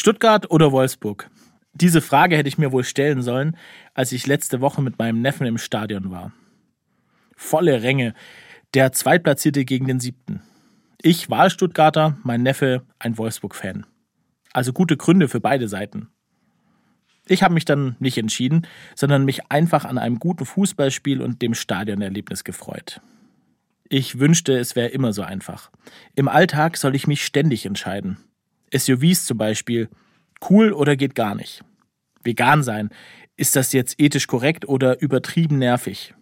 Stuttgart oder Wolfsburg? Diese Frage hätte ich mir wohl stellen sollen, als ich letzte Woche mit meinem Neffen im Stadion war. Volle Ränge, der Zweitplatzierte gegen den Siebten. Ich Wahlstuttgarter, mein Neffe ein Wolfsburg-Fan. Also gute Gründe für beide Seiten. Ich habe mich dann nicht entschieden, sondern mich einfach an einem guten Fußballspiel und dem Stadionerlebnis gefreut. Ich wünschte, es wäre immer so einfach. Im Alltag soll ich mich ständig entscheiden. SUVs zum Beispiel, cool oder geht gar nicht. Vegan sein, ist das jetzt ethisch korrekt oder übertrieben nervig?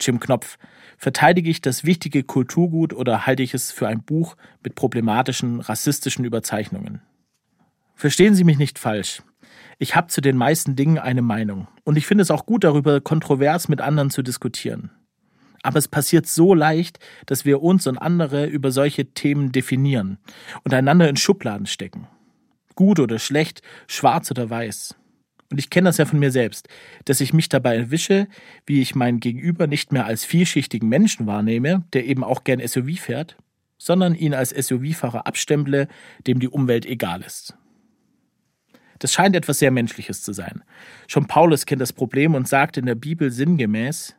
Jim Knopf, verteidige ich das wichtige Kulturgut oder halte ich es für ein Buch mit problematischen, rassistischen Überzeichnungen? Verstehen Sie mich nicht falsch. Ich habe zu den meisten Dingen eine Meinung und ich finde es auch gut, darüber kontrovers mit anderen zu diskutieren. Aber es passiert so leicht, dass wir uns und andere über solche Themen definieren und einander in Schubladen stecken. Gut oder schlecht, schwarz oder weiß. Und ich kenne das ja von mir selbst, dass ich mich dabei erwische, wie ich mein Gegenüber nicht mehr als vielschichtigen Menschen wahrnehme, der eben auch gern SUV fährt, sondern ihn als SUV-Fahrer abstemple, dem die Umwelt egal ist. Das scheint etwas sehr Menschliches zu sein. Schon Paulus kennt das Problem und sagt in der Bibel sinngemäß,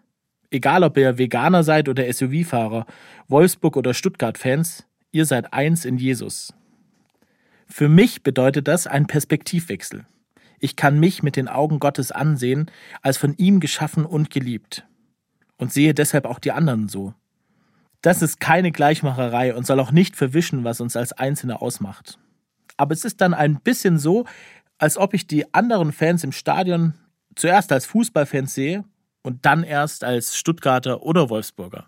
egal ob ihr Veganer seid oder SUV-Fahrer, Wolfsburg oder Stuttgart-Fans, ihr seid eins in Jesus. Für mich bedeutet das ein Perspektivwechsel. Ich kann mich mit den Augen Gottes ansehen, als von ihm geschaffen und geliebt. Und sehe deshalb auch die anderen so. Das ist keine Gleichmacherei und soll auch nicht verwischen, was uns als Einzelne ausmacht. Aber es ist dann ein bisschen so, als ob ich die anderen Fans im Stadion zuerst als Fußballfans sehe und dann erst als Stuttgarter oder Wolfsburger.